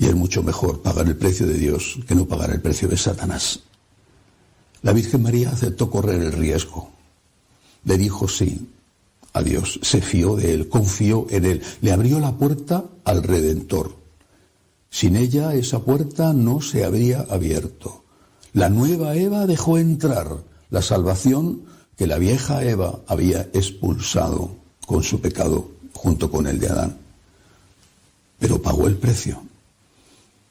Y es mucho mejor pagar el precio de Dios que no pagar el precio de Satanás. La Virgen María aceptó correr el riesgo. Le dijo sí a Dios, se fió de Él, confió en Él, le abrió la puerta al Redentor. Sin ella esa puerta no se habría abierto. La nueva Eva dejó entrar la salvación que la vieja Eva había expulsado con su pecado junto con el de Adán. Pero pagó el precio.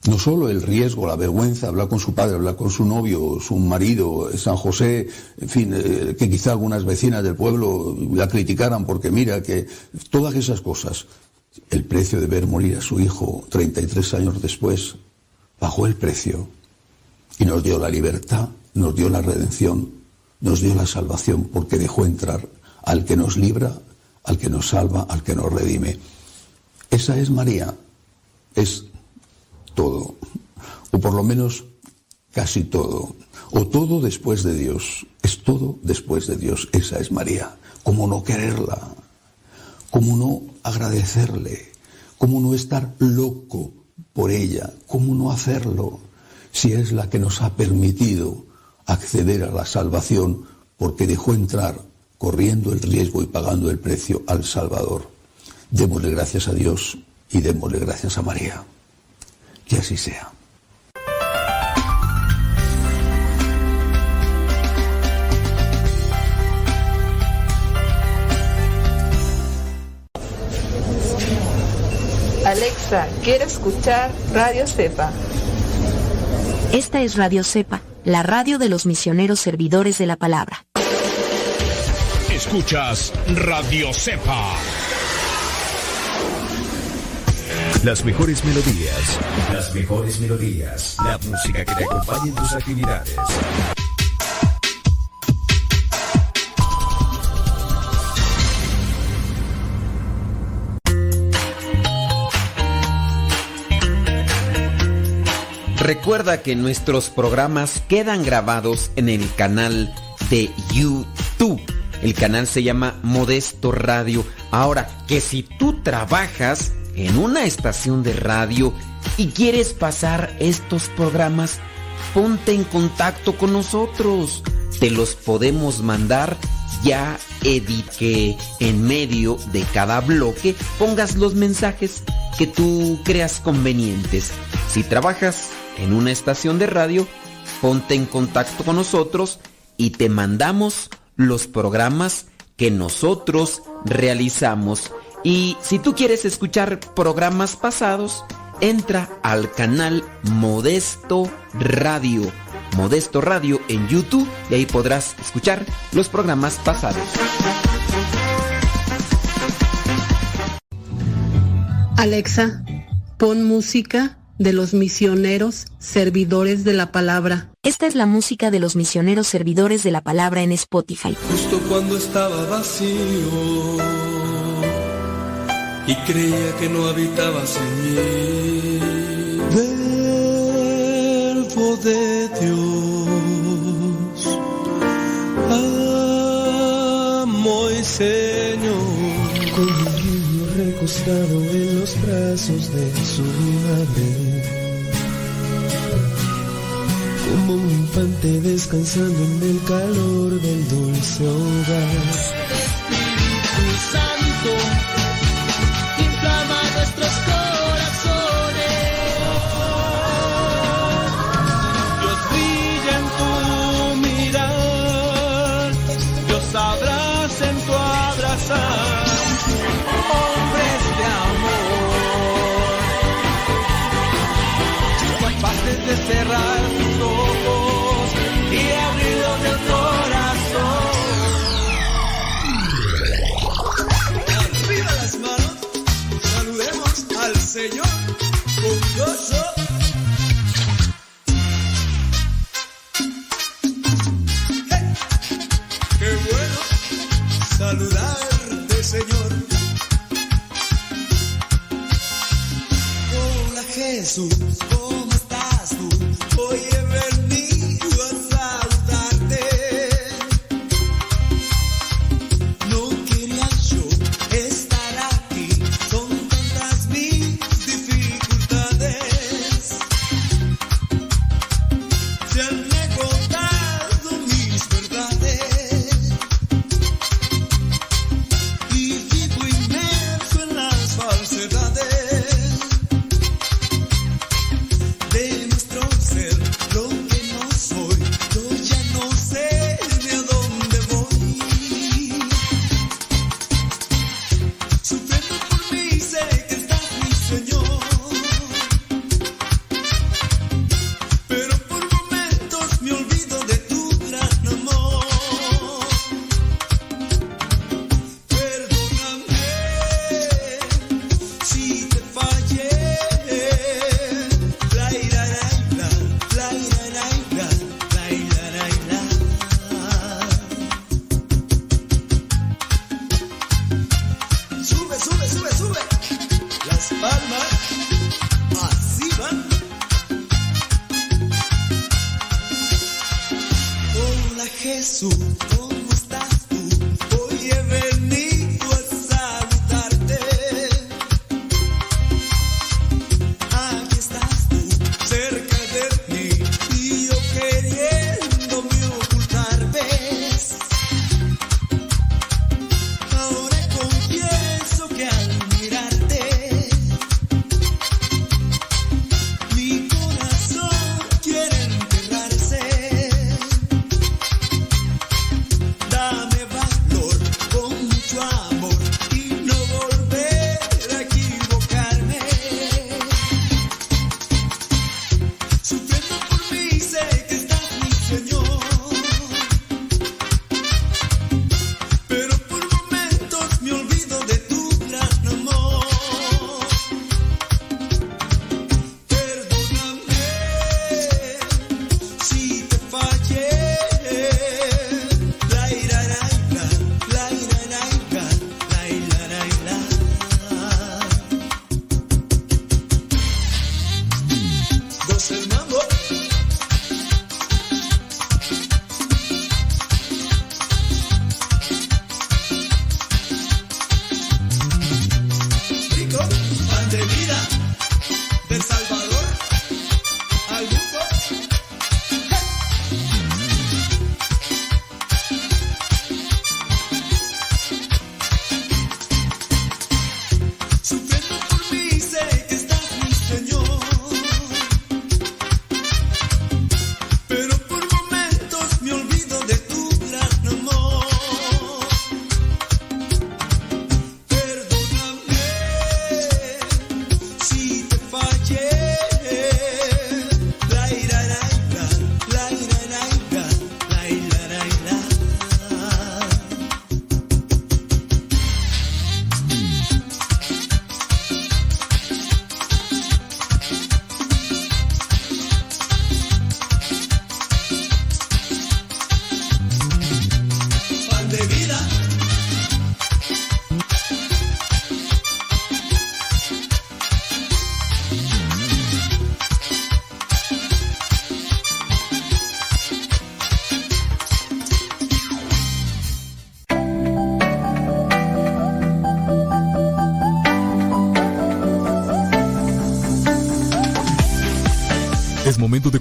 No solo el riesgo, la vergüenza, hablar con su padre, hablar con su novio, su marido, San José, en fin, eh, que quizá algunas vecinas del pueblo la criticaran porque mira que todas esas cosas, el precio de ver morir a su hijo 33 años después, bajó el precio y nos dio la libertad, nos dio la redención, nos dio la salvación porque dejó entrar al que nos libra, al que nos salva, al que nos redime. Esa es María, es todo, o por lo menos casi todo, o todo después de Dios, es todo después de Dios, esa es María. ¿Cómo no quererla? ¿Cómo no agradecerle? ¿Cómo no estar loco por ella? ¿Cómo no hacerlo si es la que nos ha permitido acceder a la salvación porque dejó entrar corriendo el riesgo y pagando el precio al Salvador? Démosle gracias a Dios y démosle gracias a María. Que así sea. Alexa, quiero escuchar Radio Cepa. Esta es Radio Cepa, la radio de los misioneros servidores de la palabra. Escuchas Radio Cepa. Las mejores melodías. Las mejores melodías. La música que te acompañe en tus actividades. Recuerda que nuestros programas quedan grabados en el canal de YouTube. El canal se llama Modesto Radio. Ahora, que si tú trabajas en una estación de radio y quieres pasar estos programas, ponte en contacto con nosotros. Te los podemos mandar ya edit en medio de cada bloque pongas los mensajes que tú creas convenientes. Si trabajas en una estación de radio, ponte en contacto con nosotros y te mandamos los programas que nosotros realizamos y si tú quieres escuchar programas pasados, entra al canal Modesto Radio. Modesto Radio en YouTube y ahí podrás escuchar los programas pasados. Alexa, pon música de los misioneros servidores de la palabra. Esta es la música de los misioneros servidores de la palabra en Spotify. Justo cuando estaba vacío y creía que no habitabas en mí. Verbo de Dios, amo y Señor, con un niño recostado en los brazos de su madre. Como un infante descansando en el calor del dulce hogar. Espíritu Santo de cerrar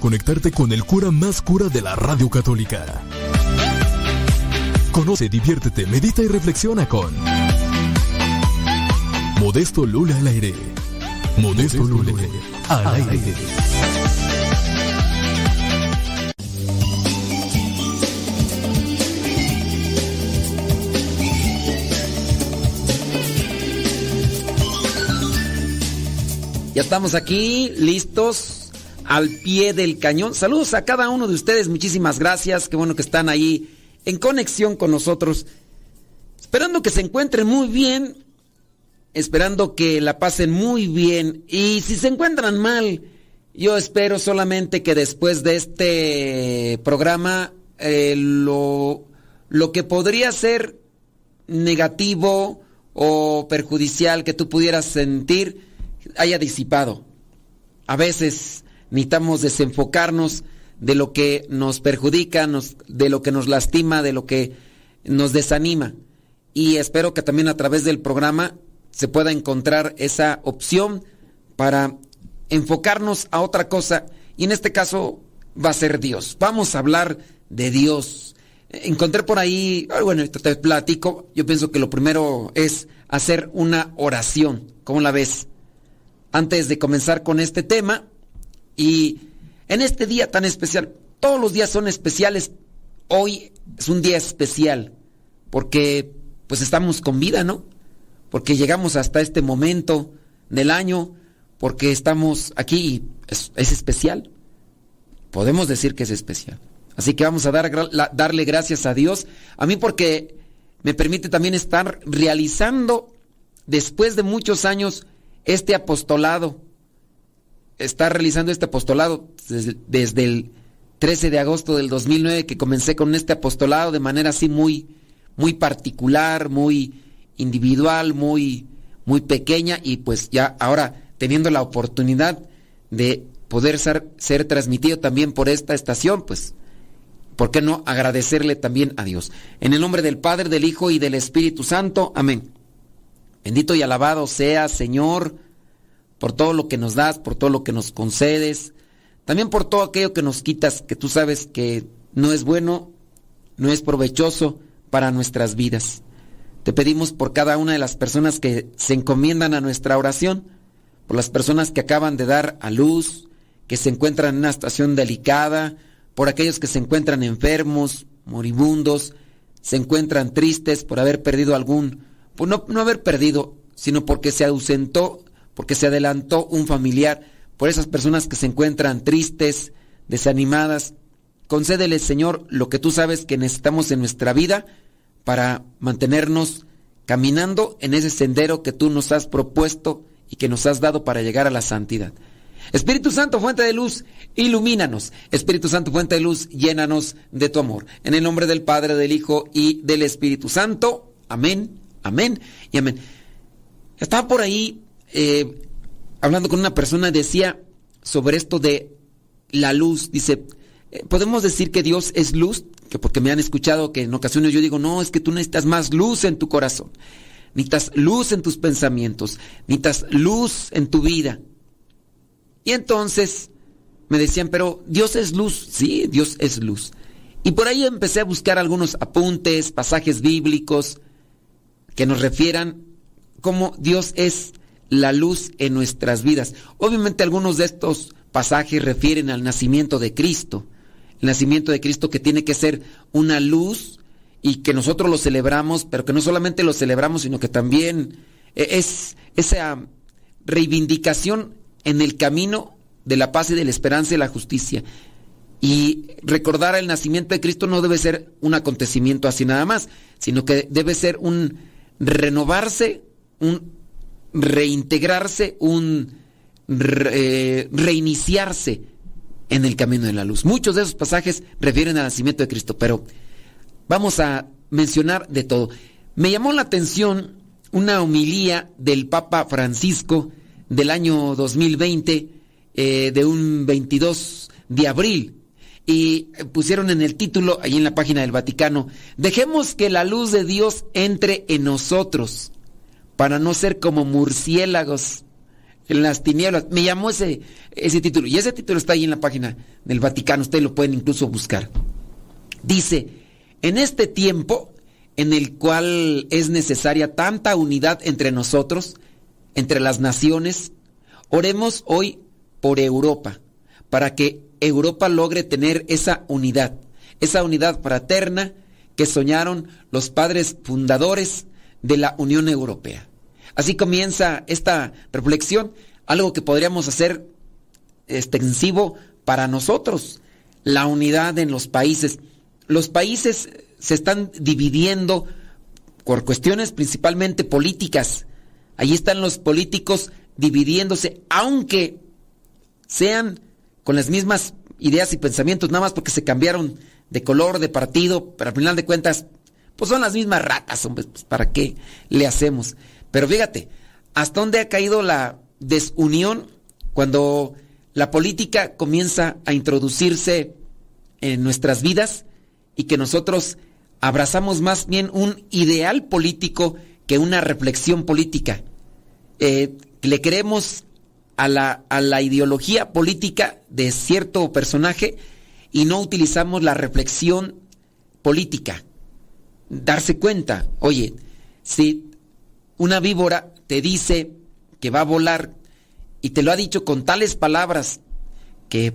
conectarte con el cura más cura de la radio católica. Conoce, diviértete, medita y reflexiona con Modesto Lula al aire. Modesto Lula al aire. Ya estamos aquí, listos, al pie del cañón. Saludos a cada uno de ustedes, muchísimas gracias. Qué bueno que están ahí en conexión con nosotros. Esperando que se encuentren muy bien, esperando que la pasen muy bien. Y si se encuentran mal, yo espero solamente que después de este programa eh, lo, lo que podría ser negativo o perjudicial que tú pudieras sentir haya disipado. A veces necesitamos desenfocarnos de lo que nos perjudica, de lo que nos lastima, de lo que nos desanima. Y espero que también a través del programa se pueda encontrar esa opción para enfocarnos a otra cosa. Y en este caso va a ser Dios. Vamos a hablar de Dios. Encontré por ahí, ah, bueno, te platico. Yo pienso que lo primero es hacer una oración. ¿Cómo la ves? Antes de comenzar con este tema y en este día tan especial, todos los días son especiales. Hoy es un día especial porque pues estamos con vida, ¿no? Porque llegamos hasta este momento del año, porque estamos aquí es, es especial. Podemos decir que es especial. Así que vamos a dar, darle gracias a Dios. A mí porque me permite también estar realizando después de muchos años este apostolado. Estar realizando este apostolado desde, desde el 13 de agosto del 2009 que comencé con este apostolado de manera así muy, muy particular, muy individual, muy, muy pequeña y pues ya ahora teniendo la oportunidad de poder ser, ser transmitido también por esta estación, pues ¿por qué no agradecerle también a Dios? En el nombre del Padre, del Hijo y del Espíritu Santo. Amén. Bendito y alabado sea, Señor, por todo lo que nos das, por todo lo que nos concedes, también por todo aquello que nos quitas, que tú sabes que no es bueno, no es provechoso para nuestras vidas. Te pedimos por cada una de las personas que se encomiendan a nuestra oración, por las personas que acaban de dar a luz, que se encuentran en una situación delicada, por aquellos que se encuentran enfermos, moribundos, se encuentran tristes por haber perdido algún, por no, no haber perdido, sino porque se ausentó, porque se adelantó un familiar, por esas personas que se encuentran tristes, desanimadas. Concédeles, Señor, lo que tú sabes que necesitamos en nuestra vida para mantenernos caminando en ese sendero que tú nos has propuesto y que nos has dado para llegar a la santidad. Espíritu Santo, fuente de luz, ilumínanos. Espíritu Santo, fuente de luz, llénanos de tu amor. En el nombre del Padre, del Hijo y del Espíritu Santo. Amén, amén y amén. Estaba por ahí eh, hablando con una persona, decía sobre esto de la luz. Dice, eh, ¿podemos decir que Dios es luz? Que porque me han escuchado que en ocasiones yo digo, no, es que tú necesitas más luz en tu corazón. Necesitas luz en tus pensamientos. Necesitas luz en tu vida. Y entonces me decían, pero Dios es luz. Sí, Dios es luz. Y por ahí empecé a buscar algunos apuntes, pasajes bíblicos que nos refieran cómo Dios es la luz en nuestras vidas. Obviamente algunos de estos pasajes refieren al nacimiento de Cristo. El nacimiento de Cristo que tiene que ser una luz y que nosotros lo celebramos, pero que no solamente lo celebramos, sino que también es esa reivindicación en el camino de la paz y de la esperanza y la justicia. Y recordar el nacimiento de Cristo no debe ser un acontecimiento así nada más, sino que debe ser un renovarse, un reintegrarse, un eh, reiniciarse en el camino de la luz. Muchos de esos pasajes refieren al nacimiento de Cristo, pero vamos a mencionar de todo. Me llamó la atención una homilía del Papa Francisco del año 2020, eh, de un 22 de abril. Y pusieron en el título, ahí en la página del Vaticano, dejemos que la luz de Dios entre en nosotros, para no ser como murciélagos en las tinieblas. Me llamó ese, ese título, y ese título está ahí en la página del Vaticano, ustedes lo pueden incluso buscar. Dice, en este tiempo en el cual es necesaria tanta unidad entre nosotros, entre las naciones, oremos hoy por Europa, para que Europa logre tener esa unidad, esa unidad fraterna que soñaron los padres fundadores de la Unión Europea. Así comienza esta reflexión, algo que podríamos hacer extensivo para nosotros, la unidad en los países. Los países se están dividiendo por cuestiones principalmente políticas, Allí están los políticos dividiéndose, aunque sean con las mismas ideas y pensamientos, nada más porque se cambiaron de color, de partido, pero al final de cuentas, pues son las mismas ratas, hombre, pues ¿para qué le hacemos? Pero fíjate, ¿hasta dónde ha caído la desunión cuando la política comienza a introducirse en nuestras vidas y que nosotros abrazamos más bien un ideal político que una reflexión política? Eh, le creemos a la, a la ideología política de cierto personaje y no utilizamos la reflexión política. Darse cuenta, oye, si una víbora te dice que va a volar y te lo ha dicho con tales palabras que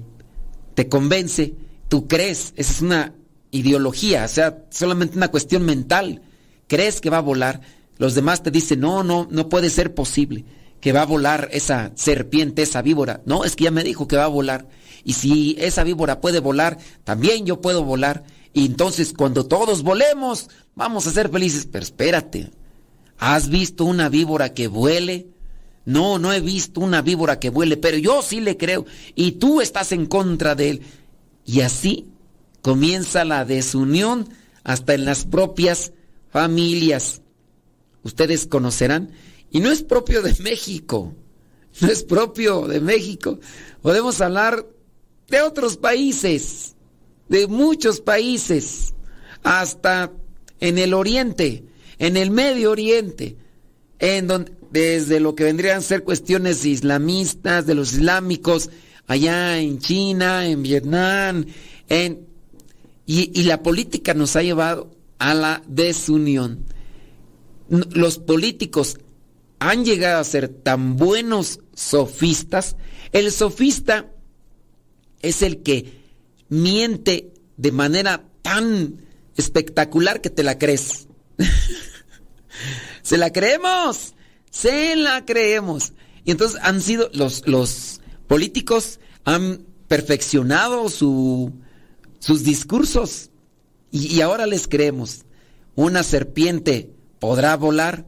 te convence, tú crees, esa es una ideología, o sea, solamente una cuestión mental, crees que va a volar, los demás te dicen, no, no, no puede ser posible que va a volar esa serpiente, esa víbora. No, es que ya me dijo que va a volar. Y si esa víbora puede volar, también yo puedo volar. Y entonces cuando todos volemos, vamos a ser felices. Pero espérate, ¿has visto una víbora que vuele? No, no he visto una víbora que vuele, pero yo sí le creo. Y tú estás en contra de él. Y así comienza la desunión hasta en las propias familias ustedes conocerán, y no es propio de México, no es propio de México. Podemos hablar de otros países, de muchos países, hasta en el oriente, en el Medio Oriente, en donde, desde lo que vendrían a ser cuestiones islamistas, de los islámicos, allá en China, en Vietnam, en, y, y la política nos ha llevado a la desunión. Los políticos han llegado a ser tan buenos sofistas. El sofista es el que miente de manera tan espectacular que te la crees. Se la creemos, se la creemos. Y entonces han sido los, los políticos han perfeccionado su, sus discursos y, ahora les creemos. Una serpiente podrá volar,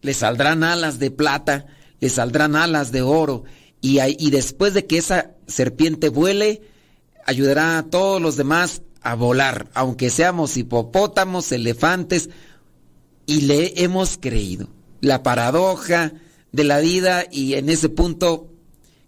le saldrán alas de plata, le saldrán alas de oro y, y después de que esa serpiente vuele, ayudará a todos los demás a volar, aunque seamos hipopótamos, elefantes, y le hemos creído. La paradoja de la vida y en ese punto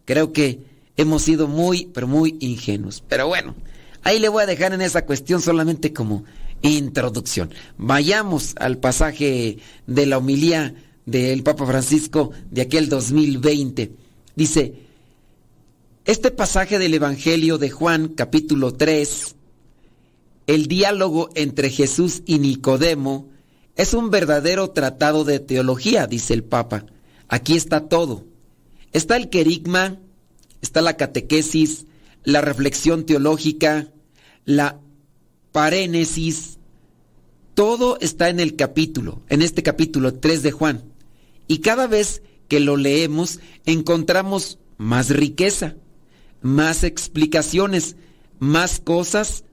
creo que hemos sido muy, pero muy ingenuos. Pero bueno, ahí le voy a dejar en esa cuestión solamente como introducción. Vayamos al pasaje de la homilía del Papa Francisco de aquel 2020. Dice, este pasaje del Evangelio de Juan capítulo 3, el diálogo entre Jesús y Nicodemo, es un verdadero tratado de teología, dice el Papa. Aquí está todo. Está el querigma, está la catequesis, la reflexión teológica, la parénesis. Todo está en el capítulo, en este capítulo 3 de Juan. Y cada vez que lo leemos encontramos más riqueza, más explicaciones, más cosas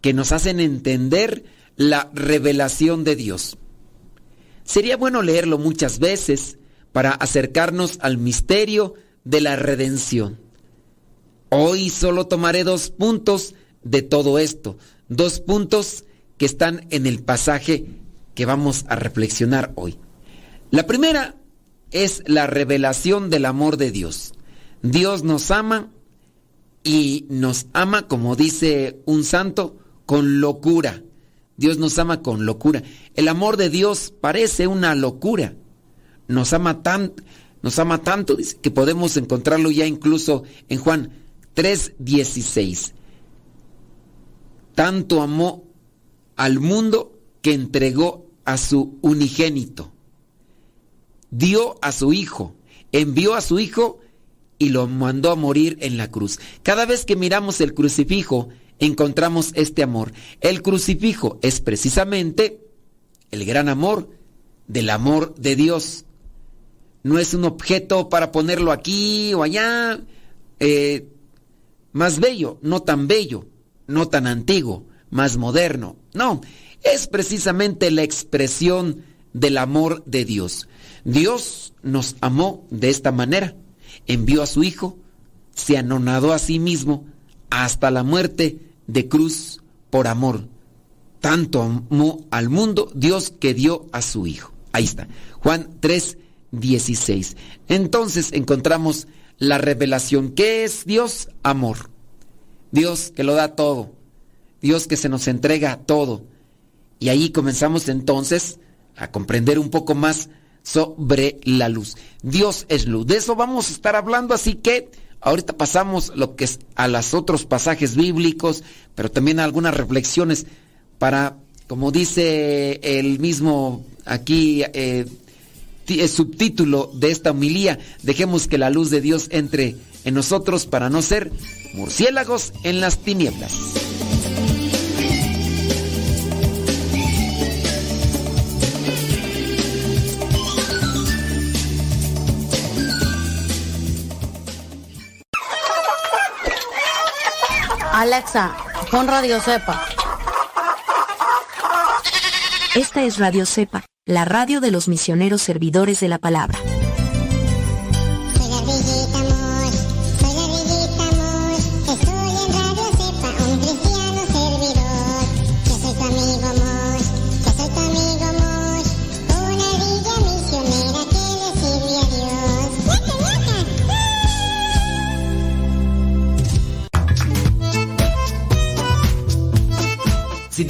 que nos hacen entender la revelación de Dios. Sería bueno leerlo muchas veces para acercarnos al misterio de la redención. Hoy solo tomaré dos puntos de todo esto, dos puntos que están en el pasaje que vamos a reflexionar hoy. La primera es la revelación del amor de Dios. Dios nos ama y nos ama, como dice un santo, con locura. Dios nos ama con locura. El amor de Dios parece una locura. Nos ama tan, nos ama tanto que podemos encontrarlo ya incluso en Juan 3:16. Tanto amó al mundo que entregó a su unigénito. Dio a su hijo, envió a su hijo y lo mandó a morir en la cruz. Cada vez que miramos el crucifijo, encontramos este amor. El crucifijo es precisamente el gran amor del amor de Dios. No es un objeto para ponerlo aquí o allá, eh, más bello, no tan bello, no tan antiguo, más moderno. No, es precisamente la expresión del amor de Dios. Dios nos amó de esta manera. Envió a su Hijo, se anonadó a sí mismo hasta la muerte de cruz por amor. Tanto amó al mundo Dios que dio a su Hijo. Ahí está. Juan 3, 16. Entonces encontramos la revelación. ¿Qué es Dios? Amor. Dios que lo da todo. Dios que se nos entrega todo. Y ahí comenzamos entonces a comprender un poco más sobre la luz. Dios es luz. De eso vamos a estar hablando, así que Ahorita pasamos lo que es a los otros pasajes bíblicos, pero también algunas reflexiones para, como dice el mismo aquí eh, el subtítulo de esta homilía, dejemos que la luz de Dios entre en nosotros para no ser murciélagos en las tinieblas. Alexa, pon Radio Cepa. Esta es Radio Cepa, la radio de los misioneros servidores de la palabra.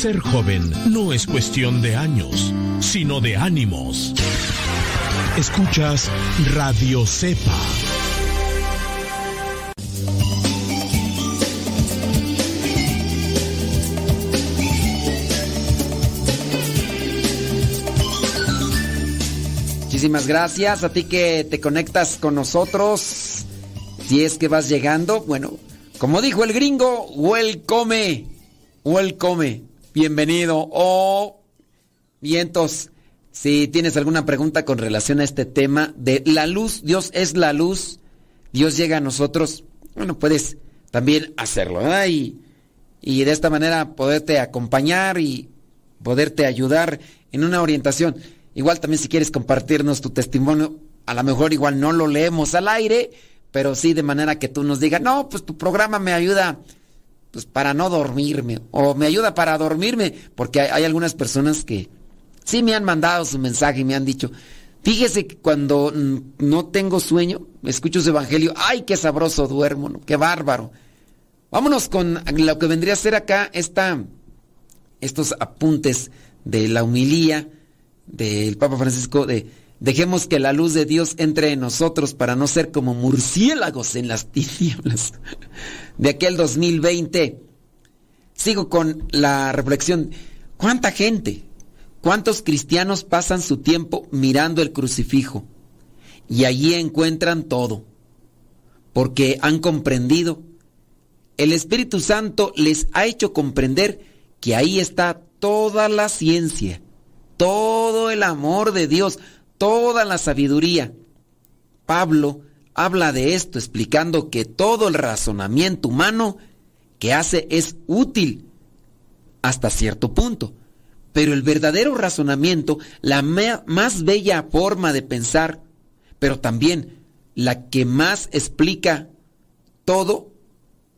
Ser joven no es cuestión de años, sino de ánimos. Escuchas Radio Cepa. Muchísimas gracias a ti que te conectas con nosotros. Si es que vas llegando, bueno, como dijo el gringo, welcome, welcome, bienvenido. O oh, vientos, si tienes alguna pregunta con relación a este tema de la luz, Dios es la luz, Dios llega a nosotros, bueno, puedes también hacerlo, ¿verdad? Y, y de esta manera poderte acompañar y poderte ayudar en una orientación. Igual también si quieres compartirnos tu testimonio, a lo mejor igual no lo leemos al aire, pero sí de manera que tú nos digas, no, pues tu programa me ayuda pues para no dormirme o me ayuda para dormirme, porque hay, algunas personas que sí me han mandado su mensaje y me han dicho, fíjese que cuando no tengo sueño, escucho su evangelio, ay, qué sabroso duermo, ¿no? qué bárbaro. Vámonos con lo que vendría a ser acá esta, estos apuntes de la humilía del Papa Francisco de dejemos que la luz de Dios entre en nosotros para no ser como murciélagos en las tinieblas de aquel 2020. Sigo con la reflexión. ¿Cuánta gente, cuántos cristianos pasan su tiempo mirando el crucifijo y allí encuentran todo? Porque han comprendido. El Espíritu Santo les ha hecho comprender que ahí está toda la ciencia todo el amor de Dios, toda la sabiduría. Pablo habla de esto explicando que todo el razonamiento humano que hace es útil hasta cierto punto. Pero el verdadero razonamiento, la más bella forma de pensar, pero también la que más explica todo,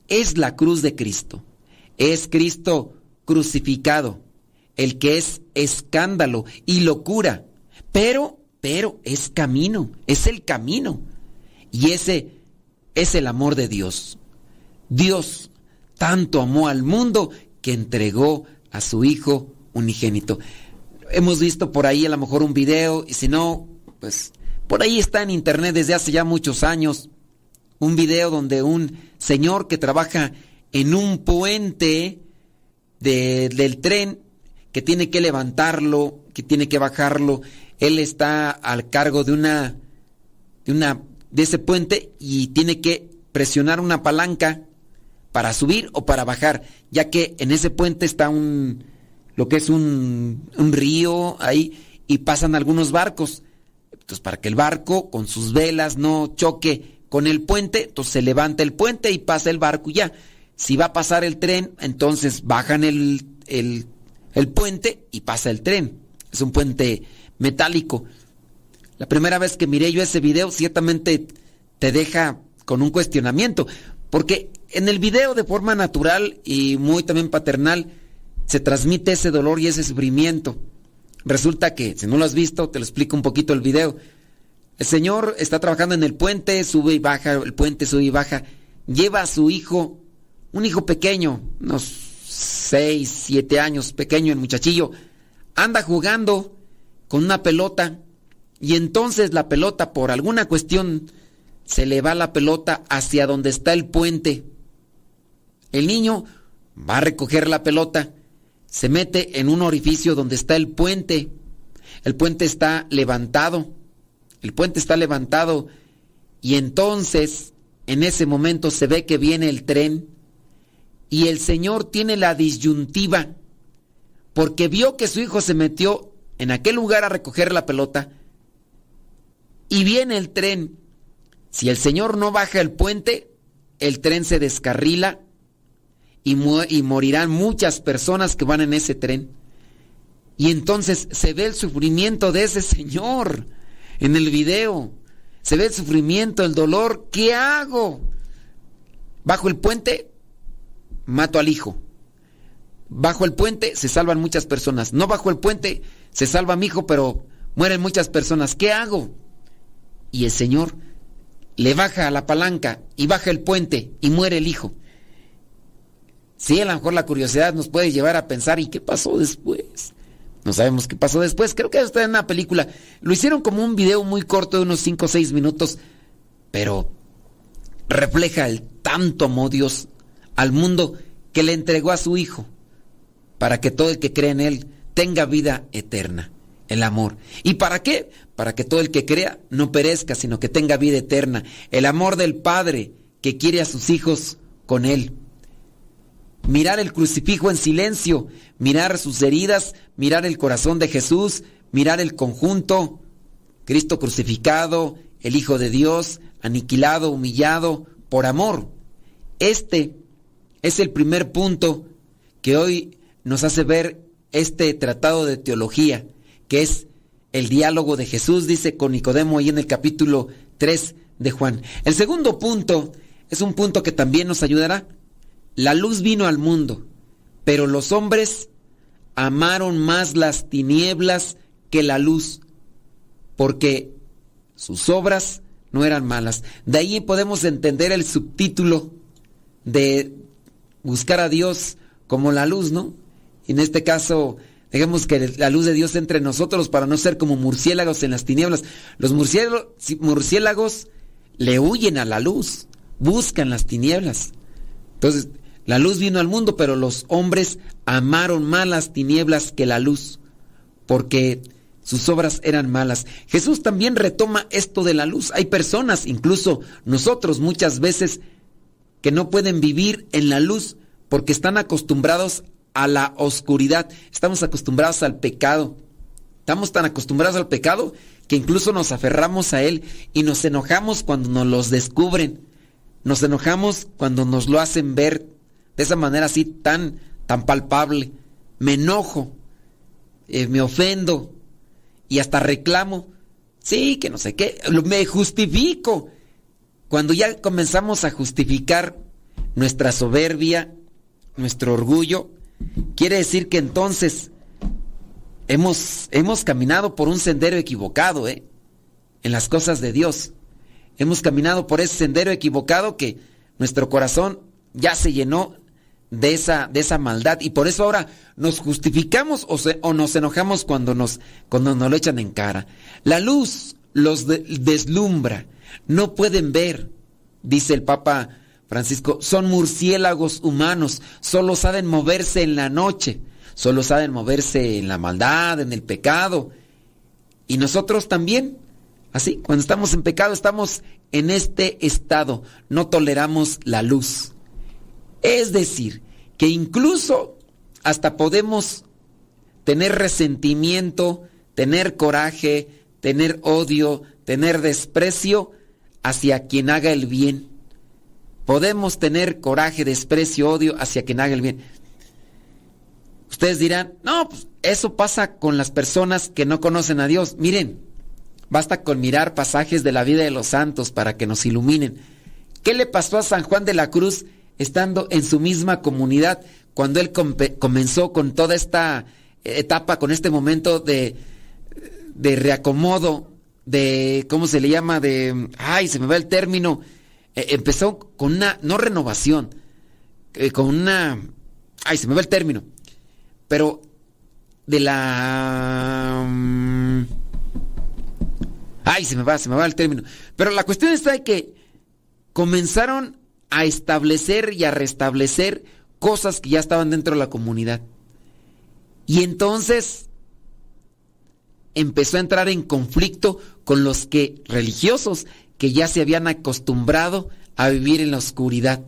es la cruz de Cristo. Es Cristo crucificado el que es escándalo y locura, pero, pero es camino, es el camino. Y ese es el amor de Dios. Dios tanto amó al mundo que entregó a su Hijo unigénito. Hemos visto por ahí a lo mejor un video, y si no, pues por ahí está en internet desde hace ya muchos años, un video donde un señor que trabaja en un puente del tren que tiene que levantarlo, que tiene que bajarlo. Él está al cargo de una, de una, de ese puente y tiene que presionar una palanca para subir o para bajar, ya que en ese puente está un, lo que es un, un río ahí y pasan algunos barcos. Entonces, para que el barco con sus velas no choque con el puente, entonces se levanta el puente y pasa el barco y ya. Si va a pasar el tren, entonces bajan el, el el puente y pasa el tren. Es un puente metálico. La primera vez que miré yo ese video, ciertamente te deja con un cuestionamiento, porque en el video de forma natural y muy también paternal se transmite ese dolor y ese sufrimiento. Resulta que, si no lo has visto, te lo explico un poquito el video. El señor está trabajando en el puente, sube y baja, el puente sube y baja, lleva a su hijo, un hijo pequeño, unos seis, siete años, pequeño el muchachillo, anda jugando con una pelota y entonces la pelota por alguna cuestión se le va la pelota hacia donde está el puente. El niño va a recoger la pelota, se mete en un orificio donde está el puente. El puente está levantado. El puente está levantado y entonces en ese momento se ve que viene el tren y el Señor tiene la disyuntiva porque vio que su hijo se metió en aquel lugar a recoger la pelota y viene el tren. Si el Señor no baja el puente, el tren se descarrila y, morirán muchas personas que van en ese tren. Y entonces se ve el sufrimiento de ese Señor en el video. Se ve el sufrimiento, el dolor. ¿Qué hago? Bajo el puente, mato al hijo. Bajo el puente se salvan muchas personas. No bajo el puente se salva mi hijo, pero mueren muchas personas. ¿Qué hago? Y el Señor le baja a la palanca y baja el puente y muere el hijo. Sí, a lo mejor la curiosidad nos puede llevar a pensar, ¿y qué pasó después? No sabemos qué pasó después. Creo que está en una película. Lo hicieron como un video muy corto de unos 5 o 6 minutos, pero refleja el tanto amor Dios al mundo que le entregó a su Hijo para que todo el que cree en Él tenga vida eterna. El amor. ¿Y para qué? Para que todo el que crea no perezca, sino que tenga vida eterna. El amor del Padre que quiere a sus hijos con Él mirar el crucifijo en silencio, mirar sus heridas, mirar el corazón de Jesús, mirar el conjunto, Cristo crucificado, el Hijo de Dios, aniquilado, humillado, por amor. Este es el primer punto que hoy nos hace ver este tratado de teología, que es el diálogo de Jesús, dice con Nicodemo ahí en el capítulo 3 de Juan. El segundo punto es un punto que también nos ayudará la luz vino al mundo, pero los hombres amaron más las tinieblas que la luz, porque sus obras no eran malas. De ahí podemos entender el subtítulo de buscar a Dios como la luz, ¿no? En este caso, dejemos que la luz de Dios entre nosotros para no ser como murciélagos en las tinieblas. Los murciélagos, murciélagos le huyen a la luz, buscan las tinieblas. Entonces, la luz vino al mundo, pero los hombres amaron más las tinieblas que la luz, porque sus obras eran malas. Jesús también retoma esto de la luz. Hay personas, incluso nosotros muchas veces, que no pueden vivir en la luz porque están acostumbrados a la oscuridad, estamos acostumbrados al pecado. Estamos tan acostumbrados al pecado que incluso nos aferramos a él y nos enojamos cuando nos los descubren. Nos enojamos cuando nos lo hacen ver de esa manera así tan, tan palpable. Me enojo, eh, me ofendo y hasta reclamo. Sí, que no sé qué, me justifico. Cuando ya comenzamos a justificar nuestra soberbia, nuestro orgullo, quiere decir que entonces hemos, hemos caminado por un sendero equivocado, ¿eh? En las cosas de Dios. Hemos caminado por ese sendero equivocado que nuestro corazón ya se llenó de esa, de esa maldad. Y por eso ahora nos justificamos o, o nos enojamos cuando nos, cuando nos lo echan en cara. La luz los deslumbra, no pueden ver, dice el Papa Francisco, son murciélagos humanos, solo saben moverse en la noche, solo saben moverse en la maldad, en el pecado. Y nosotros también, así, cuando estamos en pecado, estamos en este estado, no toleramos la luz. Es decir, que incluso hasta podemos tener resentimiento, tener coraje, tener odio, tener desprecio hacia quien haga el bien. Podemos tener coraje, desprecio, odio hacia quien haga el bien. Ustedes dirán, no, pues eso pasa con las personas que no conocen a Dios. Miren, basta con mirar pasajes de la vida de los santos para que nos iluminen. ¿Qué le pasó a San Juan de la Cruz estando en su misma comunidad, cuando él comenzó con toda esta etapa, con este momento de, de reacomodo, de, ¿cómo se le llama? De, ay, se me va el término. E, empezó con una, no renovación, eh, con una, ay, se me va el término, pero de la... Mm, Ay, se me va, se me va el término. Pero la cuestión está de que comenzaron a establecer y a restablecer cosas que ya estaban dentro de la comunidad. Y entonces empezó a entrar en conflicto con los que religiosos que ya se habían acostumbrado a vivir en la oscuridad.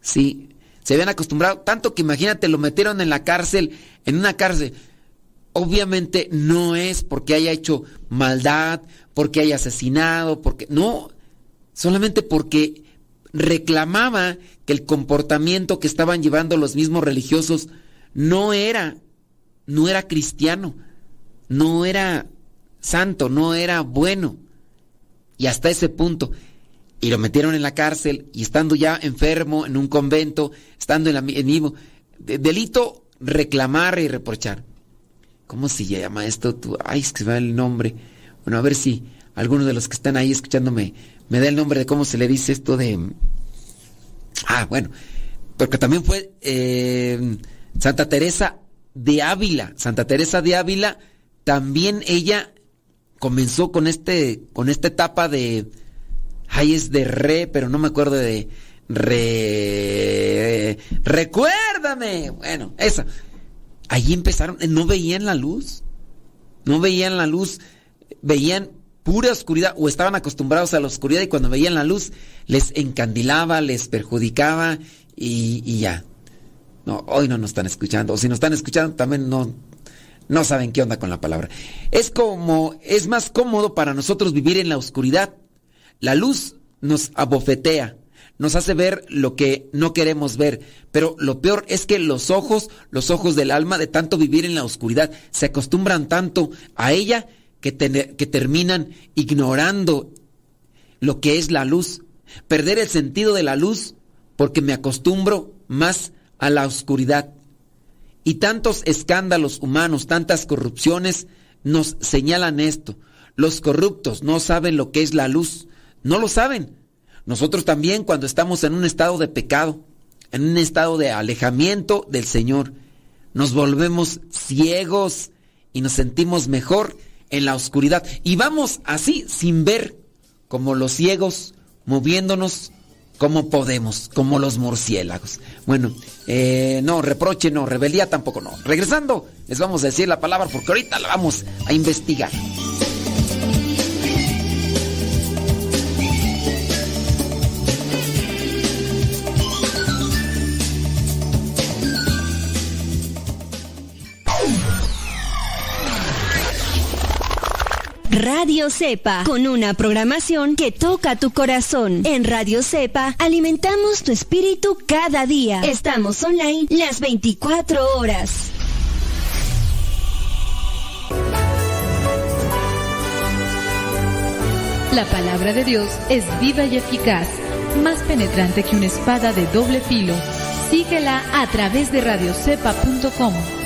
Sí, se habían acostumbrado tanto que imagínate lo metieron en la cárcel, en una cárcel. Obviamente no es porque haya hecho maldad, porque haya asesinado, porque no, solamente porque reclamaba que el comportamiento que estaban llevando los mismos religiosos no era no era cristiano, no era santo, no era bueno. Y hasta ese punto. Y lo metieron en la cárcel y estando ya enfermo en un convento, estando en la en delito reclamar y reprochar. ¿Cómo se llama esto? Tú? Ay, es que se me da el nombre. Bueno, a ver si alguno de los que están ahí escuchándome me da el nombre de cómo se le dice esto de... Ah, bueno, porque también fue eh, Santa Teresa de Ávila. Santa Teresa de Ávila, también ella comenzó con este, con esta etapa de, ay, es de re, pero no me acuerdo de re, recuérdame. Bueno, esa. Allí empezaron, no veían la luz, no veían la luz, veían pura oscuridad o estaban acostumbrados a la oscuridad y cuando veían la luz les encandilaba, les perjudicaba y, y ya. No, hoy no nos están escuchando. O si nos están escuchando, también no, no saben qué onda con la palabra. Es como, es más cómodo para nosotros vivir en la oscuridad. La luz nos abofetea, nos hace ver lo que no queremos ver. Pero lo peor es que los ojos, los ojos del alma, de tanto vivir en la oscuridad, se acostumbran tanto a ella que, que terminan ignorando lo que es la luz. Perder el sentido de la luz porque me acostumbro más a la oscuridad. Y tantos escándalos humanos, tantas corrupciones nos señalan esto. Los corruptos no saben lo que es la luz, no lo saben. Nosotros también cuando estamos en un estado de pecado, en un estado de alejamiento del Señor, nos volvemos ciegos y nos sentimos mejor en la oscuridad. Y vamos así sin ver, como los ciegos, moviéndonos como podemos, como los murciélagos. Bueno, eh, no, reproche no, rebeldía tampoco no. Regresando, les vamos a decir la palabra porque ahorita la vamos a investigar. Radio Cepa, con una programación que toca tu corazón. En Radio Cepa alimentamos tu espíritu cada día. Estamos online las 24 horas. La palabra de Dios es viva y eficaz, más penetrante que una espada de doble filo. Síguela a través de radiocepa.com.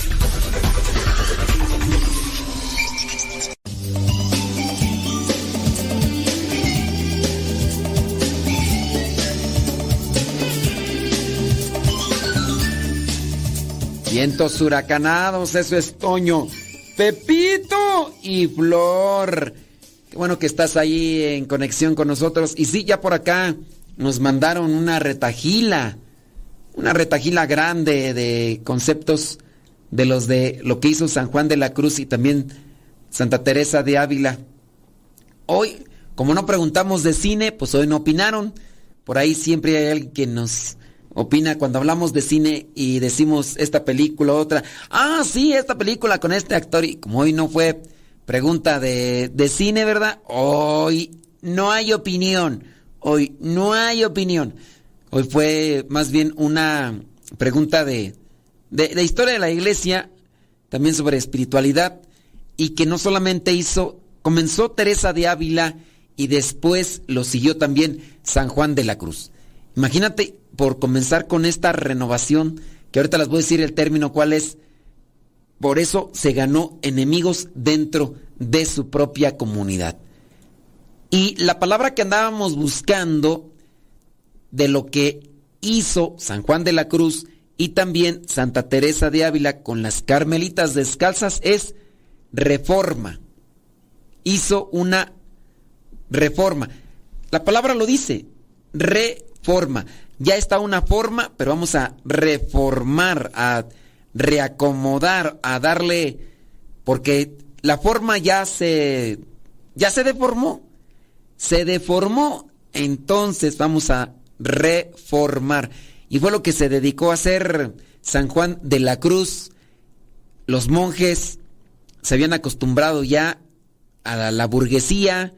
Vientos huracanados, eso es Toño. Pepito y Flor. Qué bueno que estás ahí en conexión con nosotros. Y sí, ya por acá nos mandaron una retajila. Una retajila grande de conceptos de los de lo que hizo San Juan de la Cruz y también Santa Teresa de Ávila. Hoy, como no preguntamos de cine, pues hoy no opinaron. Por ahí siempre hay alguien que nos opina cuando hablamos de cine y decimos esta película, otra, ah, sí, esta película con este actor, y como hoy no fue pregunta de, de cine, ¿verdad? Hoy no hay opinión, hoy no hay opinión. Hoy fue más bien una pregunta de, de, de historia de la iglesia, también sobre espiritualidad, y que no solamente hizo, comenzó Teresa de Ávila y después lo siguió también San Juan de la Cruz. Imagínate por comenzar con esta renovación, que ahorita les voy a decir el término cuál es, por eso se ganó enemigos dentro de su propia comunidad. Y la palabra que andábamos buscando de lo que hizo San Juan de la Cruz y también Santa Teresa de Ávila con las carmelitas descalzas es reforma. Hizo una reforma. La palabra lo dice, reforma. Ya está una forma, pero vamos a reformar, a reacomodar, a darle, porque la forma ya se, ya se deformó, se deformó, entonces vamos a reformar. Y fue lo que se dedicó a hacer San Juan de la Cruz. Los monjes se habían acostumbrado ya a la, burguesía,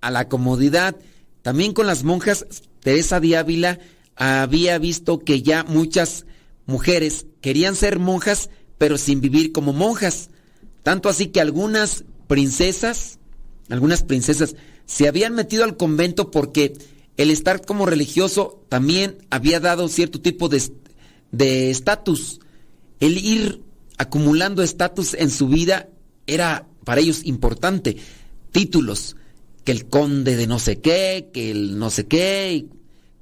a la comodidad. También con las monjas, Teresa de Ávila había visto que ya muchas mujeres querían ser monjas, pero sin vivir como monjas. Tanto así que algunas princesas, algunas princesas, se habían metido al convento porque el estar como religioso también había dado cierto tipo de estatus. el ir acumulando estatus en su vida era para ellos importante. Títulos, que el conde de no sé qué, que el no sé qué,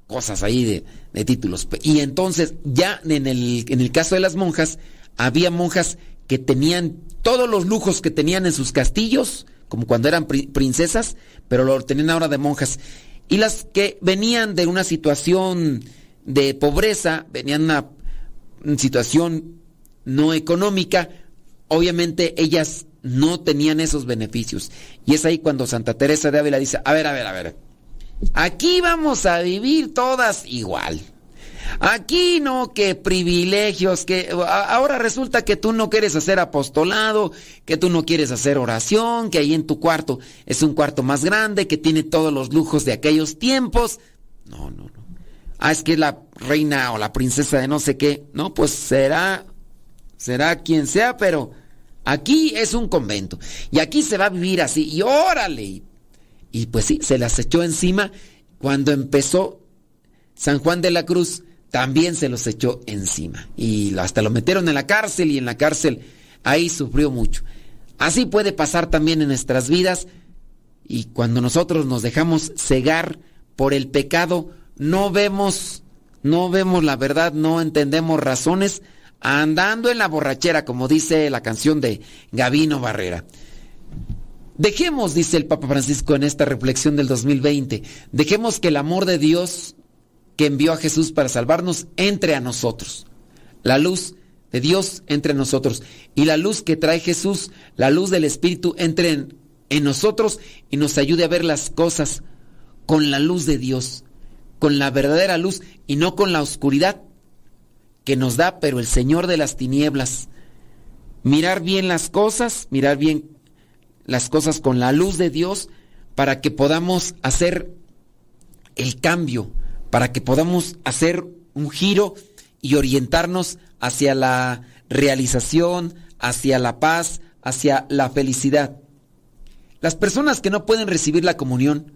cosas ahí de, de títulos. Y entonces ya en el, en el caso de las monjas, había monjas que tenían todos los lujos que tenían en sus castillos, como cuando eran princesas, pero lo tenían ahora de monjas. Y las que venían de una situación de pobreza, venían una situación no económica, obviamente ellas no tenían esos beneficios. Y es ahí cuando Santa Teresa de Ávila dice, a ver, a ver, a ver, aquí vamos a vivir todas igual. Aquí no, que privilegios, que ahora resulta que tú no quieres hacer apostolado, que tú no quieres hacer oración, que ahí en tu cuarto es un cuarto más grande, que tiene todos los lujos de aquellos tiempos. No, no, no. Ah, es que la reina o la princesa de no sé qué. No, pues será, será quien sea, pero aquí es un convento. Y aquí se va a vivir así. Y órale. Y pues sí, se las echó encima cuando empezó San Juan de la Cruz también se los echó encima. Y hasta lo metieron en la cárcel y en la cárcel ahí sufrió mucho. Así puede pasar también en nuestras vidas y cuando nosotros nos dejamos cegar por el pecado, no vemos, no vemos la verdad, no entendemos razones, andando en la borrachera, como dice la canción de Gavino Barrera. Dejemos, dice el Papa Francisco en esta reflexión del 2020, dejemos que el amor de Dios que envió a Jesús para salvarnos entre a nosotros. La luz de Dios entre nosotros. Y la luz que trae Jesús, la luz del Espíritu, entre en, en nosotros y nos ayude a ver las cosas con la luz de Dios, con la verdadera luz y no con la oscuridad que nos da, pero el Señor de las tinieblas. Mirar bien las cosas, mirar bien las cosas con la luz de Dios para que podamos hacer el cambio para que podamos hacer un giro y orientarnos hacia la realización, hacia la paz, hacia la felicidad. Las personas que no pueden recibir la comunión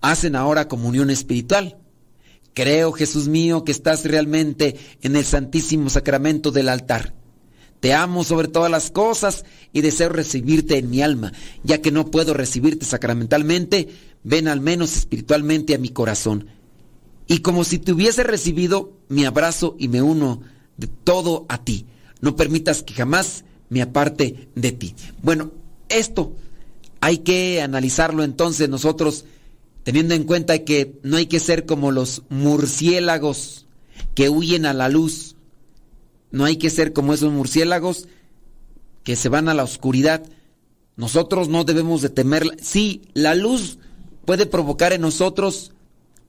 hacen ahora comunión espiritual. Creo, Jesús mío, que estás realmente en el santísimo sacramento del altar. Te amo sobre todas las cosas y deseo recibirte en mi alma. Ya que no puedo recibirte sacramentalmente, ven al menos espiritualmente a mi corazón y como si te hubiese recibido, me abrazo y me uno de todo a ti. No permitas que jamás me aparte de ti. Bueno, esto hay que analizarlo entonces nosotros, teniendo en cuenta que no hay que ser como los murciélagos que huyen a la luz. No hay que ser como esos murciélagos que se van a la oscuridad. Nosotros no debemos de temerla. Sí, la luz puede provocar en nosotros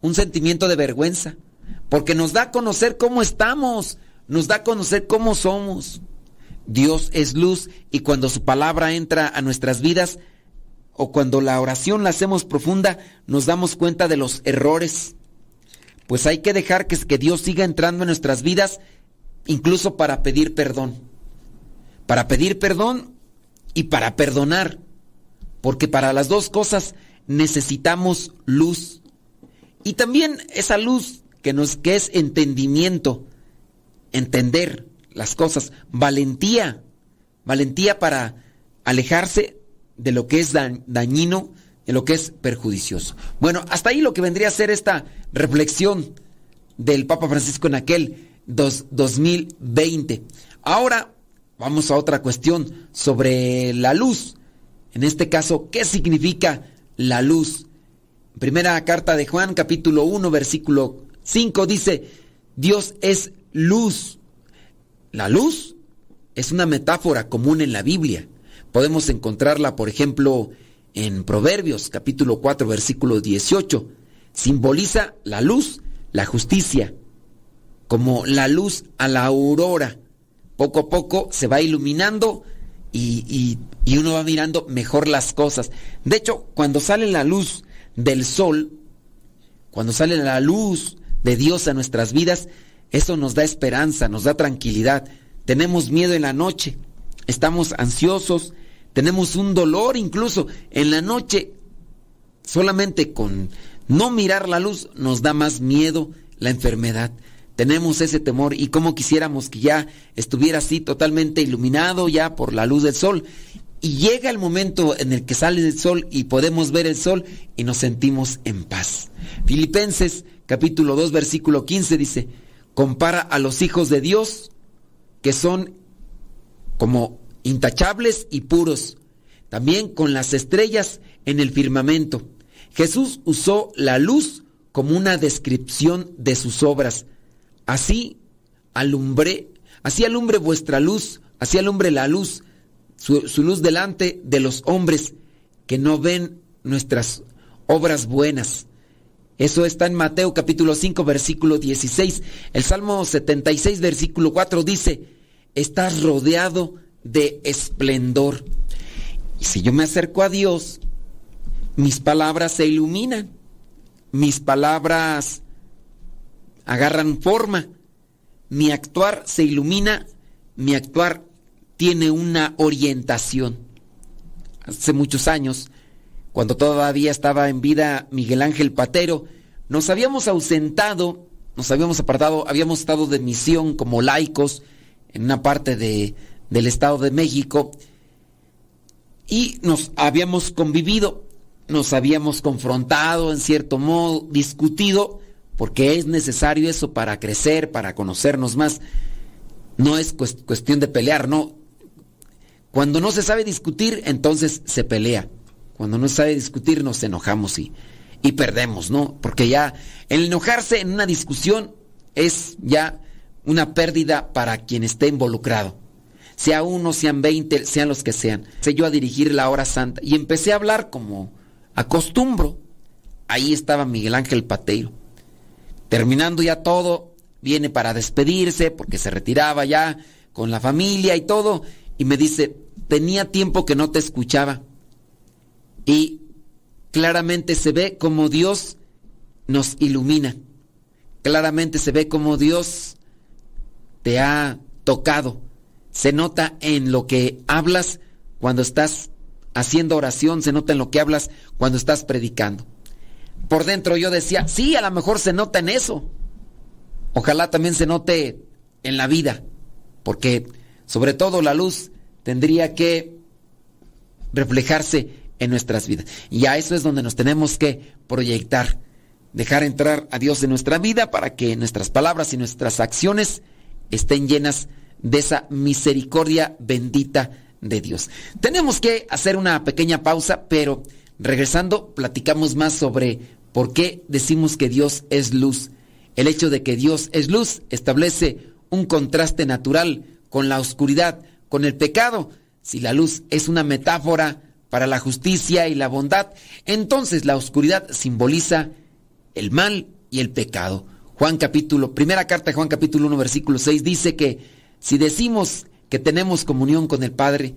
un sentimiento de vergüenza, porque nos da a conocer cómo estamos, nos da a conocer cómo somos. Dios es luz y cuando su palabra entra a nuestras vidas o cuando la oración la hacemos profunda, nos damos cuenta de los errores. Pues hay que dejar que, que Dios siga entrando en nuestras vidas, incluso para pedir perdón. Para pedir perdón y para perdonar. Porque para las dos cosas necesitamos luz. Y también esa luz que nos es entendimiento, entender las cosas, valentía, valentía para alejarse de lo que es dañino, de lo que es perjudicioso. Bueno, hasta ahí lo que vendría a ser esta reflexión del Papa Francisco en aquel 2020. Ahora vamos a otra cuestión sobre la luz. En este caso, ¿qué significa la luz? Primera carta de Juan, capítulo 1, versículo 5 dice, Dios es luz. La luz es una metáfora común en la Biblia. Podemos encontrarla, por ejemplo, en Proverbios, capítulo 4, versículo 18. Simboliza la luz, la justicia, como la luz a la aurora. Poco a poco se va iluminando y, y uno va mirando mejor las cosas. De hecho, cuando sale la luz del sol, cuando sale la luz de Dios a nuestras vidas, eso nos da esperanza, nos da tranquilidad. Tenemos miedo en la noche, estamos ansiosos, tenemos un dolor incluso en la noche. Solamente con no mirar la luz nos da más miedo la enfermedad. Tenemos ese temor y como quisiéramos que ya estuviera así totalmente iluminado ya por la luz del sol. Y llega el momento en el que sale el sol y podemos ver el sol y nos sentimos en paz. Filipenses capítulo 2 versículo 15 dice, compara a los hijos de Dios que son como intachables y puros, también con las estrellas en el firmamento. Jesús usó la luz como una descripción de sus obras. Así alumbré, así alumbre vuestra luz, así alumbre la luz su, luz delante de los hombres que no ven nuestras obras buenas. Eso está en Mateo capítulo 5 versículo 16. El Salmo 76 versículo 4 dice, estás rodeado de esplendor. Y si yo me acerco a Dios, mis palabras se iluminan, mis palabras agarran forma, mi actuar se ilumina, mi actuar tiene una orientación. Hace muchos años, cuando todavía estaba en vida Miguel Ángel Patero, nos habíamos ausentado, nos habíamos apartado, habíamos estado de misión como laicos en una parte de, del Estado de México y nos habíamos convivido, nos habíamos confrontado en cierto modo, discutido, porque es necesario eso para crecer, para conocernos más. No es cuestión de pelear, no. Cuando no se sabe discutir, entonces se pelea. Cuando no se sabe discutir, nos enojamos y, y perdemos, ¿no? Porque ya el enojarse en una discusión es ya una pérdida para quien esté involucrado. Sea uno, sean veinte, sean los que sean. Sé yo a dirigir la hora santa y empecé a hablar como acostumbro. Ahí estaba Miguel Ángel Pateiro. Terminando ya todo, viene para despedirse porque se retiraba ya con la familia y todo y me dice, tenía tiempo que no te escuchaba. Y claramente se ve como Dios nos ilumina. Claramente se ve como Dios te ha tocado. Se nota en lo que hablas cuando estás haciendo oración, se nota en lo que hablas cuando estás predicando. Por dentro yo decía, sí, a lo mejor se nota en eso. Ojalá también se note en la vida, porque sobre todo la luz, tendría que reflejarse en nuestras vidas. Y a eso es donde nos tenemos que proyectar, dejar entrar a Dios en nuestra vida para que nuestras palabras y nuestras acciones estén llenas de esa misericordia bendita de Dios. Tenemos que hacer una pequeña pausa, pero regresando platicamos más sobre por qué decimos que Dios es luz. El hecho de que Dios es luz establece un contraste natural con la oscuridad, con el pecado. Si la luz es una metáfora para la justicia y la bondad, entonces la oscuridad simboliza el mal y el pecado. Juan capítulo, primera carta de Juan capítulo 1 versículo 6 dice que si decimos que tenemos comunión con el Padre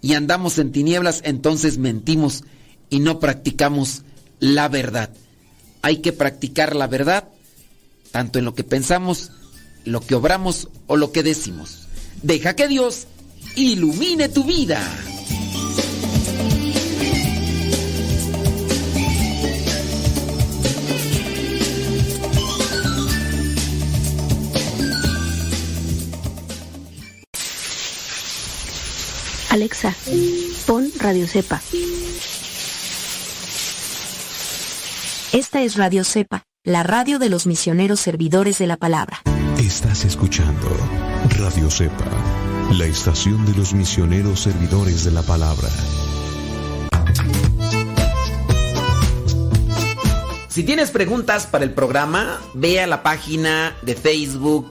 y andamos en tinieblas, entonces mentimos y no practicamos la verdad. Hay que practicar la verdad tanto en lo que pensamos, lo que obramos o lo que decimos. Deja que Dios ilumine tu vida. Alexa, pon Radio Cepa. Esta es Radio Cepa, la radio de los misioneros servidores de la palabra. Estás escuchando Radio Cepa, la estación de los misioneros servidores de la palabra. Si tienes preguntas para el programa, ve a la página de Facebook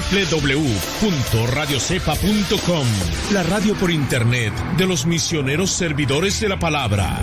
www.radiocepa.com, la radio por internet de los misioneros servidores de la palabra.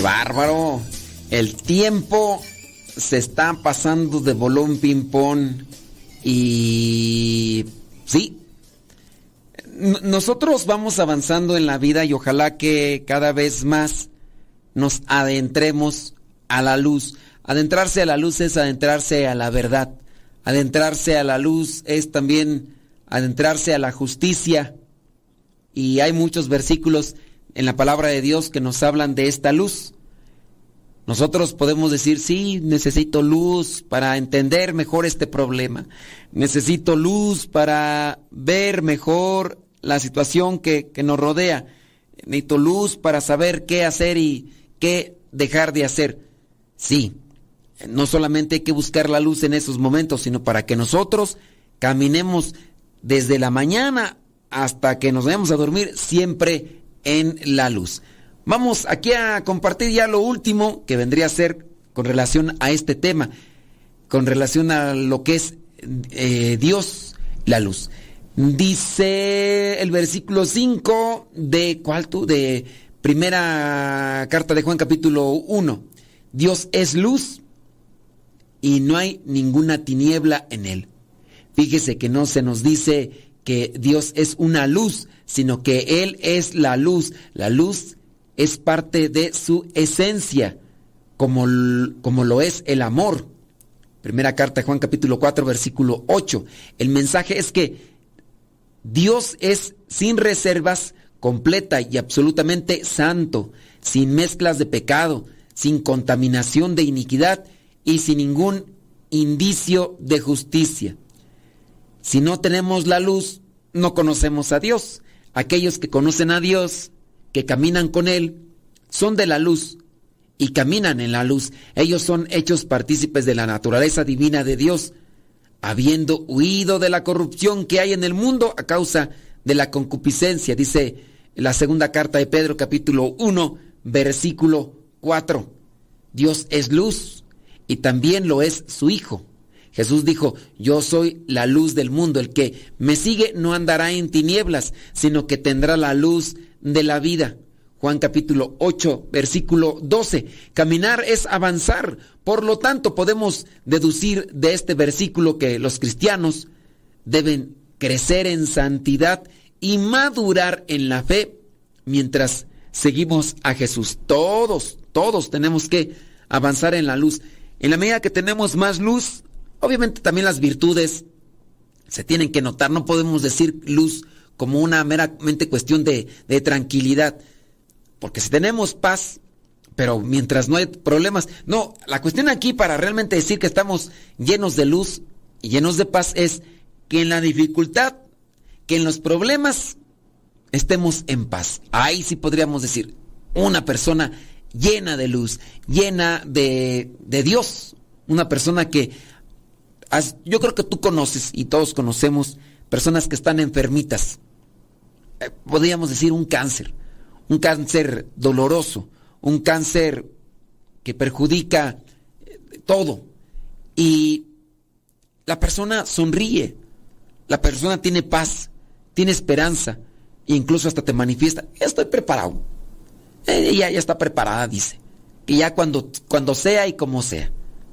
¡Qué bárbaro! El tiempo se está pasando de bolón ping-pong y... Sí. Nosotros vamos avanzando en la vida y ojalá que cada vez más nos adentremos a la luz. Adentrarse a la luz es adentrarse a la verdad. Adentrarse a la luz es también adentrarse a la justicia. Y hay muchos versículos en la palabra de Dios que nos hablan de esta luz. Nosotros podemos decir, sí, necesito luz para entender mejor este problema. Necesito luz para ver mejor la situación que, que nos rodea. Necesito luz para saber qué hacer y qué dejar de hacer. Sí, no solamente hay que buscar la luz en esos momentos, sino para que nosotros caminemos desde la mañana hasta que nos vayamos a dormir siempre en la luz. Vamos aquí a compartir ya lo último que vendría a ser con relación a este tema, con relación a lo que es eh, Dios, la luz. Dice el versículo 5 de, ¿cuál? De primera carta de Juan capítulo 1. Dios es luz y no hay ninguna tiniebla en él. Fíjese que no se nos dice que Dios es una luz, sino que Él es la luz. La luz es parte de su esencia, como, como lo es el amor. Primera carta de Juan capítulo 4 versículo 8. El mensaje es que Dios es sin reservas, completa y absolutamente santo, sin mezclas de pecado, sin contaminación de iniquidad y sin ningún indicio de justicia. Si no tenemos la luz, no conocemos a Dios. Aquellos que conocen a Dios, que caminan con Él, son de la luz y caminan en la luz. Ellos son hechos partícipes de la naturaleza divina de Dios, habiendo huido de la corrupción que hay en el mundo a causa de la concupiscencia, dice la segunda carta de Pedro capítulo 1, versículo 4. Dios es luz y también lo es su Hijo. Jesús dijo, yo soy la luz del mundo, el que me sigue no andará en tinieblas, sino que tendrá la luz de la vida. Juan capítulo 8, versículo 12. Caminar es avanzar. Por lo tanto, podemos deducir de este versículo que los cristianos deben crecer en santidad y madurar en la fe mientras seguimos a Jesús. Todos, todos tenemos que avanzar en la luz. En la medida que tenemos más luz, obviamente también las virtudes se tienen que notar. No podemos decir luz como una meramente cuestión de, tranquilidad. Porque si tenemos paz, pero mientras no hay problemas, no, la cuestión aquí para realmente decir que estamos llenos de luz y llenos de paz es que en la dificultad, que en los problemas, estemos en paz. Ahí sí podríamos decir, una persona llena de luz, llena de, de Dios, una persona que yo creo que tú conoces y todos conocemos personas que están enfermitas. Eh, podríamos decir un cáncer, un cáncer doloroso, un cáncer que perjudica eh, todo. Y la persona sonríe, la persona tiene paz, tiene esperanza, e incluso hasta te manifiesta, estoy preparado. Ella ya está preparada, dice. Que ya cuando, cuando sea y como sea.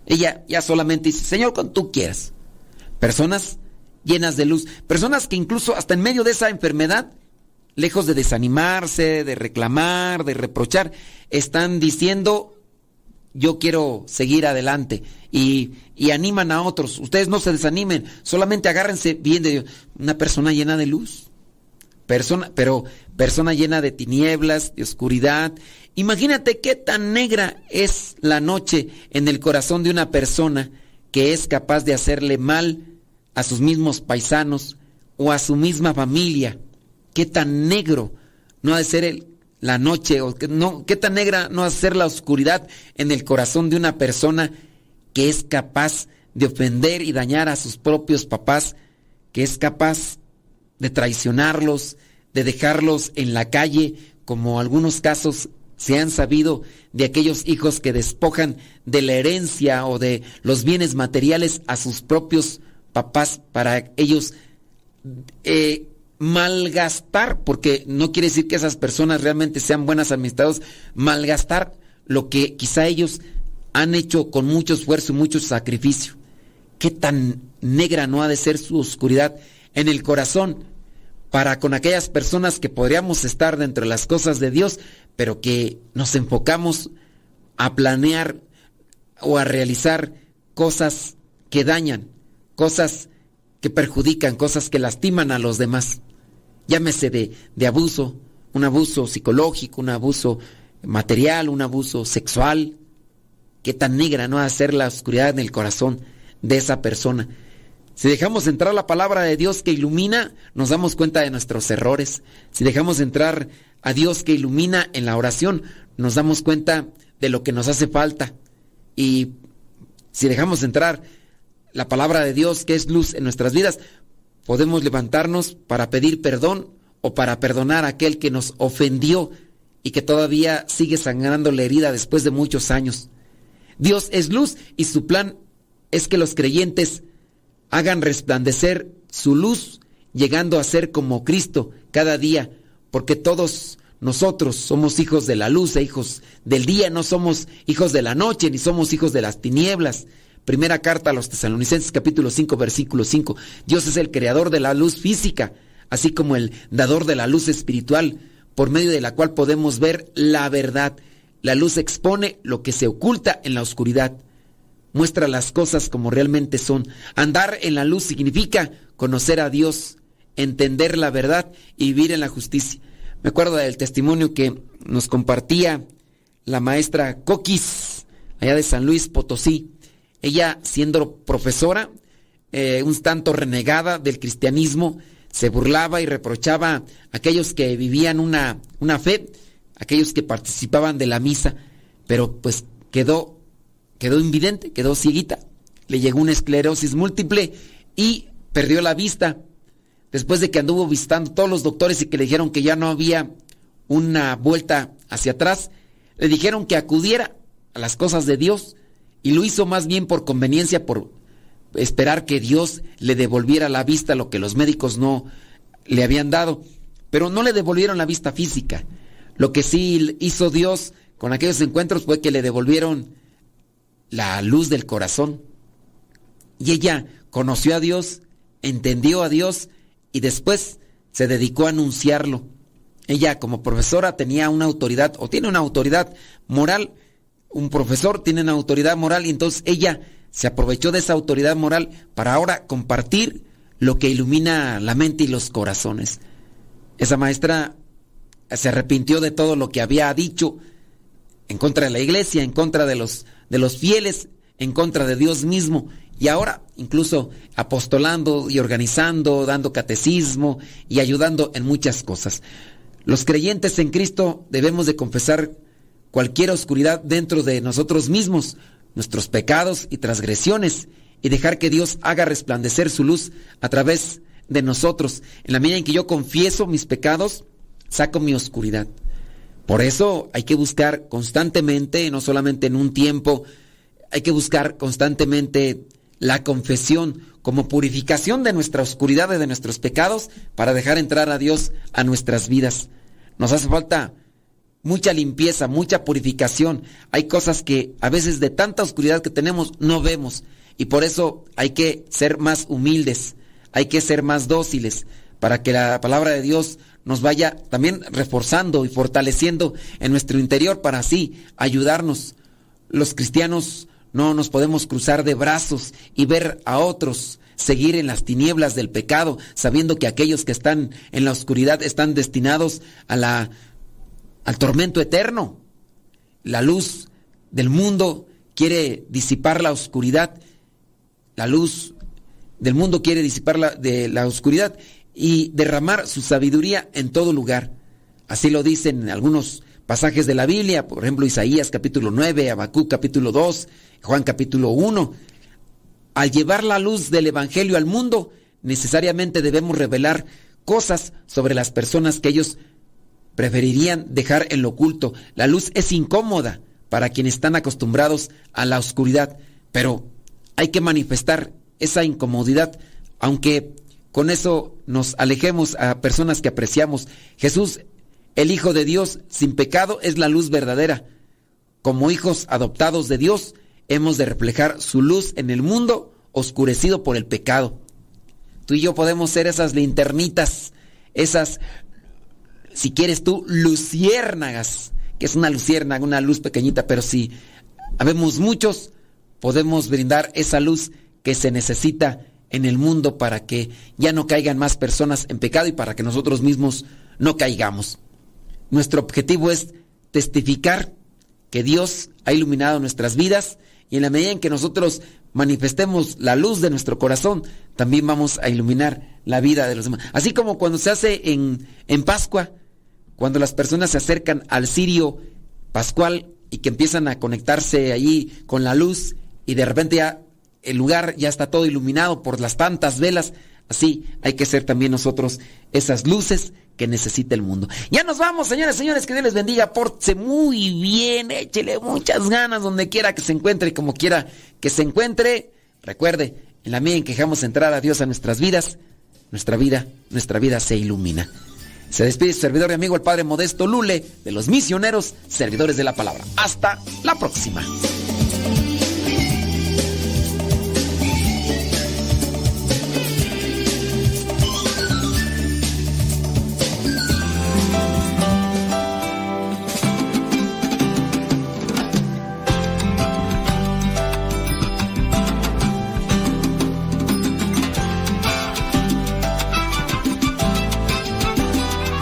Ella ya solamente dice, Señor, cuando tú quieras. Personas llenas de luz. Personas que incluso hasta en medio de esa enfermedad, lejos de desanimarse, de reclamar, de reprochar, están diciendo, yo quiero seguir adelante. Y, y animan a otros. Ustedes no se desanimen, solamente agárrense bien de Dios. Una persona llena de luz. Persona, pero persona llena de tinieblas, de oscuridad. Imagínate qué tan negra es la noche en el corazón de una persona que es capaz de hacerle mal a sus mismos paisanos o a su misma familia. Qué tan negro no ha de ser el, la noche o qué tan negra no ha de ser la oscuridad en el corazón de una persona que es capaz de ofender y dañar a sus propios papás, que es capaz de traicionarlos, de dejarlos en la calle, como algunos casos se han sabido de aquellos hijos que despojan de la herencia o de los bienes materiales a sus propios papás para ellos eh, malgastar, porque no quiere decir que esas personas realmente sean buenas administrados, malgastar lo que quizá ellos han hecho con mucho esfuerzo y mucho sacrificio. ¿Qué tan negra no ha de ser su oscuridad en el corazón para con aquellas personas que podríamos estar dentro de las cosas de Dios, pero que nos enfocamos a planear o a realizar cosas que dañan, cosas que perjudican, cosas que lastiman a los demás. Llámese de, de abuso, un abuso psicológico, un abuso material, un abuso sexual. Qué tan negra no va a ser la oscuridad en el corazón de esa persona. Si dejamos entrar la palabra de Dios que ilumina, nos damos cuenta de nuestros errores. Si dejamos entrar a Dios que ilumina en la oración, nos damos cuenta de lo que nos hace falta. Y si dejamos entrar la palabra de Dios que es luz en nuestras vidas, podemos levantarnos para pedir perdón o para perdonar a aquel que nos ofendió y que todavía sigue sangrando la herida después de muchos años. Dios es luz y su plan es que los creyentes hagan resplandecer su luz, llegando a ser como Cristo cada día, porque todos nosotros somos hijos de la luz e hijos del día, no somos hijos de la noche, ni somos hijos de las tinieblas. Primera carta a los tesalonicenses capítulo 5 versículo 5. Dios es el creador de la luz física, así como el dador de la luz espiritual, por medio de la cual podemos ver la verdad. La luz expone lo que se oculta en la oscuridad muestra las cosas como realmente son. Andar en la luz significa conocer a Dios, entender la verdad y vivir en la justicia. Me acuerdo del testimonio que nos compartía la maestra Coquis, allá de San Luis Potosí. Ella, siendo profesora, eh, un tanto renegada del cristianismo, se burlaba y reprochaba a aquellos que vivían una, una fe, aquellos que participaban de la misa, pero pues quedó quedó invidente, quedó cieguita, le llegó una esclerosis múltiple y perdió la vista. Después de que anduvo visitando todos los doctores y que le dijeron que ya no había una vuelta hacia atrás, le dijeron que acudiera a las cosas de Dios y lo hizo más bien por conveniencia, por esperar que Dios le devolviera la vista, lo que los médicos no le habían dado. Pero no le devolvieron la vista física. Lo que sí hizo Dios con aquellos encuentros fue que le devolvieron la luz del corazón. Y ella conoció a Dios, entendió a Dios y después se dedicó a anunciarlo. Ella como profesora tenía una autoridad o tiene una autoridad moral. Un profesor tiene una autoridad moral y entonces ella se aprovechó de esa autoridad moral para ahora compartir lo que ilumina la mente y los corazones. Esa maestra se arrepintió de todo lo que había dicho en contra de la iglesia, en contra de los de los fieles en contra de Dios mismo y ahora incluso apostolando y organizando, dando catecismo y ayudando en muchas cosas. Los creyentes en Cristo debemos de confesar cualquier oscuridad dentro de nosotros mismos, nuestros pecados y transgresiones y dejar que Dios haga resplandecer su luz a través de nosotros. En la medida en que yo confieso mis pecados, saco mi oscuridad. Por eso hay que buscar constantemente, no solamente en un tiempo, hay que buscar constantemente la confesión como purificación de nuestra oscuridad y de nuestros pecados para dejar entrar a Dios a nuestras vidas. Nos hace falta mucha limpieza, mucha purificación. Hay cosas que a veces de tanta oscuridad que tenemos no vemos y por eso hay que ser más humildes, hay que ser más dóciles para que la palabra de Dios nos vaya también reforzando y fortaleciendo en nuestro interior para así ayudarnos. Los cristianos no nos podemos cruzar de brazos y ver a otros seguir en las tinieblas del pecado, sabiendo que aquellos que están en la oscuridad están destinados a la al tormento eterno. La luz del mundo quiere disipar la oscuridad. La luz del mundo quiere disipar la, de la oscuridad y derramar su sabiduría en todo lugar. Así lo dicen algunos pasajes de la Biblia, por ejemplo Isaías capítulo 9, Abacú capítulo 2, Juan capítulo 1. Al llevar la luz del Evangelio al mundo, necesariamente debemos revelar cosas sobre las personas que ellos preferirían dejar en lo oculto. La luz es incómoda para quienes están acostumbrados a la oscuridad, pero hay que manifestar esa incomodidad, aunque con eso nos alejemos a personas que apreciamos. Jesús, el Hijo de Dios sin pecado, es la luz verdadera. Como hijos adoptados de Dios, hemos de reflejar su luz en el mundo oscurecido por el pecado. Tú y yo podemos ser esas linternitas, esas si quieres tú, luciérnagas, que es una luciérnaga, una luz pequeñita, pero si habemos muchos, podemos brindar esa luz que se necesita en el mundo para que ya no caigan más personas en pecado y para que nosotros mismos no caigamos. Nuestro objetivo es testificar que Dios ha iluminado nuestras vidas y en la medida en que nosotros manifestemos la luz de nuestro corazón, también vamos a iluminar la vida de los demás. Así como cuando se hace en, en Pascua, cuando las personas se acercan al cirio pascual y que empiezan a conectarse allí con la luz y de repente ya el lugar ya está todo iluminado por las tantas velas, así hay que ser también nosotros esas luces que necesita el mundo. Ya nos vamos, señores, señores, que Dios les bendiga, pórtese muy bien, échele muchas ganas donde quiera que se encuentre y como quiera que se encuentre. Recuerde, en la medida en que dejamos entrar a Dios a nuestras vidas, nuestra vida, nuestra vida se ilumina. Se despide su servidor y amigo el Padre Modesto Lule de los misioneros servidores de la palabra. Hasta la próxima.